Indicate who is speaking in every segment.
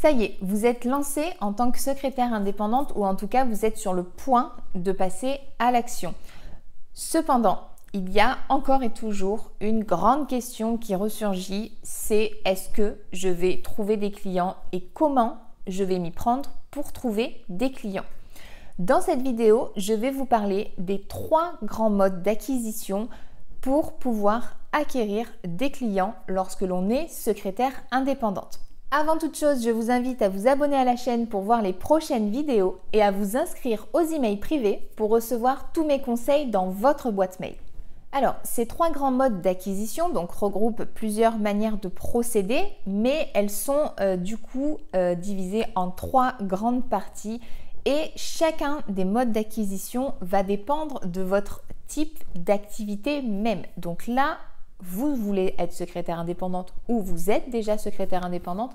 Speaker 1: Ça y est, vous êtes lancé en tant que secrétaire indépendante ou en tout cas vous êtes sur le point de passer à l'action. Cependant, il y a encore et toujours une grande question qui ressurgit, c'est est-ce que je vais trouver des clients et comment je vais m'y prendre pour trouver des clients? Dans cette vidéo, je vais vous parler des trois grands modes d'acquisition pour pouvoir acquérir des clients lorsque l'on est secrétaire indépendante. Avant toute chose, je vous invite à vous abonner à la chaîne pour voir les prochaines vidéos et à vous inscrire aux emails privés pour recevoir tous mes conseils dans votre boîte mail. Alors, ces trois grands modes d'acquisition regroupent plusieurs manières de procéder, mais elles sont euh, du coup euh, divisées en trois grandes parties et chacun des modes d'acquisition va dépendre de votre type d'activité même. Donc là, vous voulez être secrétaire indépendante ou vous êtes déjà secrétaire indépendante,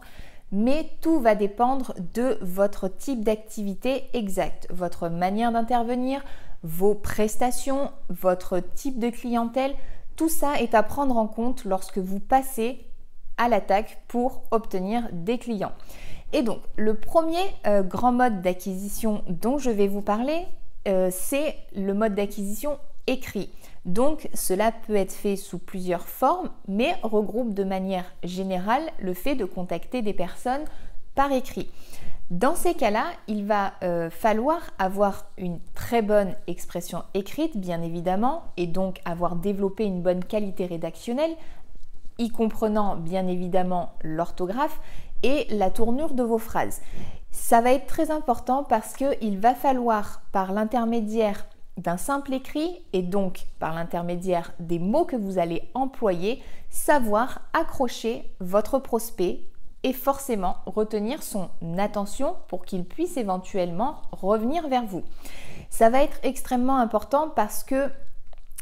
Speaker 1: mais tout va dépendre de votre type d'activité exact, votre manière d'intervenir, vos prestations, votre type de clientèle. Tout ça est à prendre en compte lorsque vous passez à l'attaque pour obtenir des clients. Et donc, le premier euh, grand mode d'acquisition dont je vais vous parler, euh, c'est le mode d'acquisition écrit. Donc cela peut être fait sous plusieurs formes, mais regroupe de manière générale le fait de contacter des personnes par écrit. Dans ces cas-là, il va euh, falloir avoir une très bonne expression écrite, bien évidemment, et donc avoir développé une bonne qualité rédactionnelle, y comprenant bien évidemment l'orthographe et la tournure de vos phrases. Ça va être très important parce qu'il va falloir, par l'intermédiaire d'un simple écrit et donc par l'intermédiaire des mots que vous allez employer, savoir accrocher votre prospect et forcément retenir son attention pour qu'il puisse éventuellement revenir vers vous. Ça va être extrêmement important parce que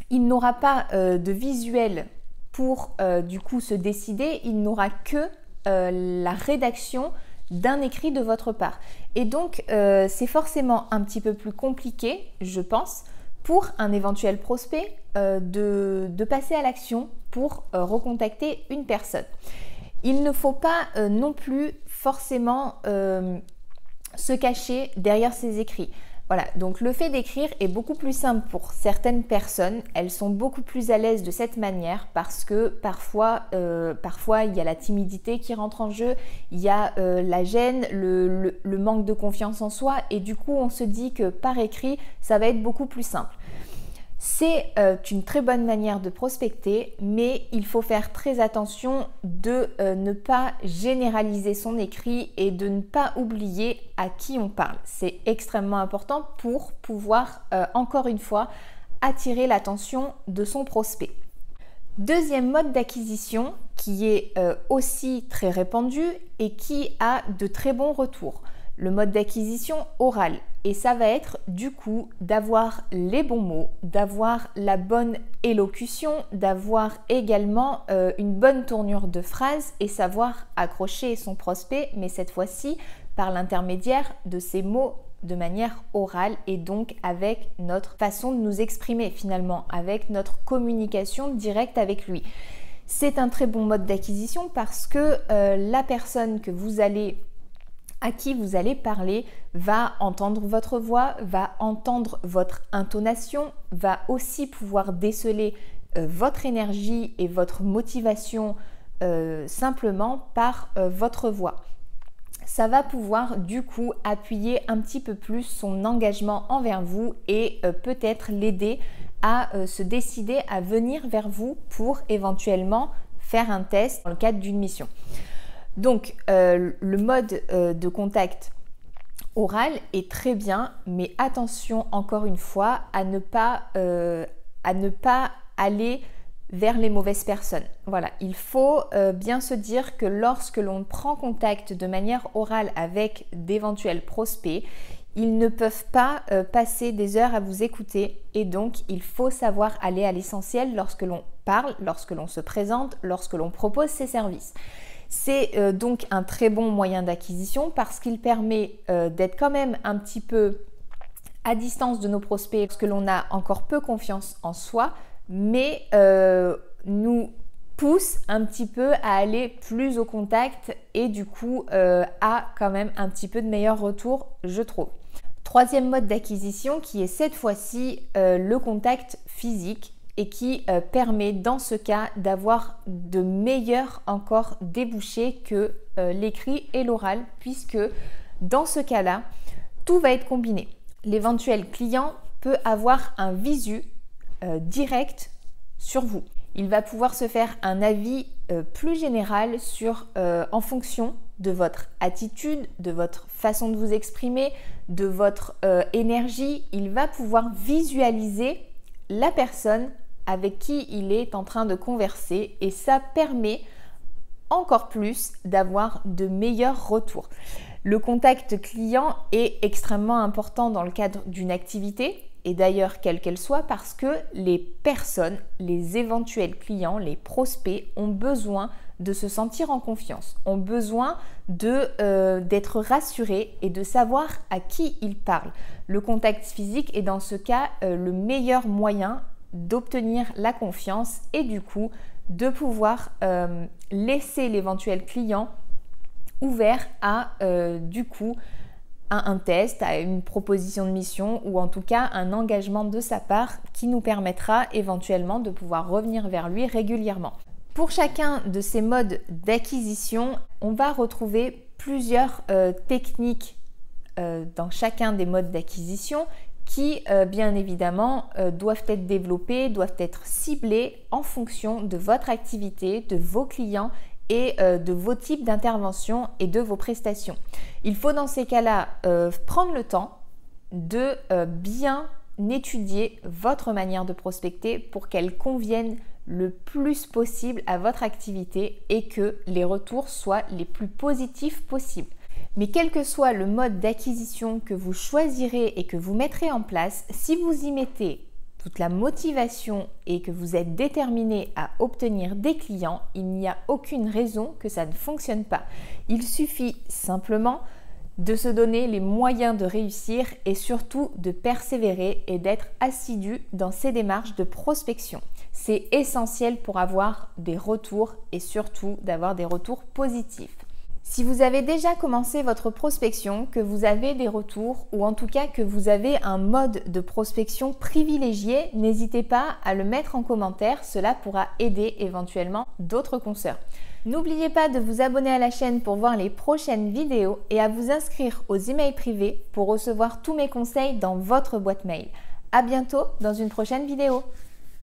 Speaker 1: il n'aura pas euh, de visuel pour euh, du coup se décider, il n'aura que euh, la rédaction d'un écrit de votre part. Et donc, euh, c'est forcément un petit peu plus compliqué, je pense, pour un éventuel prospect euh, de, passer à l'action pour euh, recontacter une personne. Il ne faut pas non plus forcément se cacher derrière ces écrits. Voilà, donc le fait d'écrire est beaucoup plus simple pour certaines personnes. Elles sont beaucoup plus à l'aise de cette manière parce que parfois, euh, parfois il y a la timidité qui rentre en jeu, il y a euh, la gêne, le, le manque de confiance en soi et du coup on se dit que par écrit ça va être beaucoup plus simple. C'est euh, une très bonne manière de prospecter, mais il faut faire très attention de euh, ne pas généraliser son écrit et de ne pas oublier à qui on parle. C'est extrêmement important pour pouvoir, euh, encore une fois, attirer l'attention de son prospect. Deuxième mode d'acquisition qui est aussi très répandu et qui a de très bons retours le mode d'acquisition oral. Et ça va être du coup d'avoir les bons mots, d'avoir la bonne élocution, d'avoir également euh, une bonne tournure de phrase et savoir accrocher son prospect, mais cette fois-ci par l'intermédiaire de ces mots de manière orale et donc avec notre façon de nous exprimer finalement, avec notre communication directe avec lui. C'est un très bon mode d'acquisition parce que euh, la personne que vous allez à qui vous allez parler va entendre votre voix, va entendre votre intonation, va aussi pouvoir déceler euh, votre énergie et votre motivation euh, simplement par euh, votre voix. Ça va pouvoir du coup appuyer un petit peu plus son engagement envers vous et peut-être l'aider à se décider à venir vers vous pour éventuellement faire un test dans le cadre d'une mission. Donc euh, le mode euh, de contact oral est très bien, mais attention encore une fois à ne pas, euh, à ne pas aller vers les mauvaises personnes. Voilà, il faut bien se dire que lorsque l'on prend contact de manière orale avec d'éventuels prospects, ils ne peuvent pas passer des heures à vous écouter et donc il faut savoir aller à l'essentiel lorsque l'on parle, lorsque l'on se présente, lorsque l'on propose ses services. C'est euh, donc un très bon moyen d'acquisition parce qu'il permet euh, d'être quand même un petit peu à distance de nos prospects parce que l'on a encore peu confiance en soi, mais euh, nous pousse un petit peu à aller plus au contact et du coup à quand même un petit peu de meilleur retour, je trouve. Troisième mode d'acquisition qui est cette fois-ci le contact physique et qui euh, permet dans ce cas d'avoir de meilleurs encore débouchés que l'écrit et l'oral puisque dans ce cas-là, tout va être combiné. L'éventuel client peut avoir un visu direct sur vous il va pouvoir se faire un avis euh, plus général sur, euh, en fonction de votre attitude, de votre façon de vous exprimer, de votre euh, énergie. Il va pouvoir visualiser la personne avec qui il est en train de converser et ça permet encore plus d'avoir de meilleurs retours. Le contact client est extrêmement important dans le cadre d'une activité et d'ailleurs quelle qu'elle soit, parce que les personnes, les éventuels clients, les prospects ont besoin de se sentir en confiance, ont besoin de euh, d'être rassurés et de savoir à qui ils parlent. Le contact physique est dans ce cas euh, le meilleur moyen d'obtenir la confiance et du coup de pouvoir euh, laisser l'éventuel client ouvert à du coup un test, à une proposition de mission ou en tout cas un engagement de sa part qui nous permettra éventuellement de pouvoir revenir vers lui régulièrement. Pour chacun de ces modes d'acquisition, on va retrouver plusieurs euh, techniques euh, dans chacun des modes d'acquisition qui, euh, bien évidemment, doivent être développées, doivent être ciblées en fonction de votre activité, de vos clients et euh, de vos types d'interventions et de vos prestations. Il faut dans ces cas-là euh, prendre le temps de euh, bien étudier votre manière de prospecter pour qu'elle convienne le plus possible à votre activité et que les retours soient les plus positifs possibles. Mais quel que soit le mode d'acquisition que vous choisirez et que vous mettrez en place, si vous y mettez toute la motivation et que vous êtes déterminé à obtenir des clients, il n'y a aucune raison que ça ne fonctionne pas. Il suffit simplement de se donner les moyens de réussir et surtout de persévérer et d'être assidu dans ces démarches de prospection. C'est essentiel pour avoir des retours et surtout d'avoir des retours positifs. Si vous avez déjà commencé votre prospection, que vous avez des retours ou en tout cas que vous avez un mode de prospection privilégié, n'hésitez pas à le mettre en commentaire, cela pourra aider éventuellement d'autres consoeurs. N'oubliez pas de vous abonner à la chaîne pour voir les prochaines vidéos et à vous inscrire aux emails privés pour recevoir tous mes conseils dans votre boîte mail. A bientôt dans une prochaine vidéo.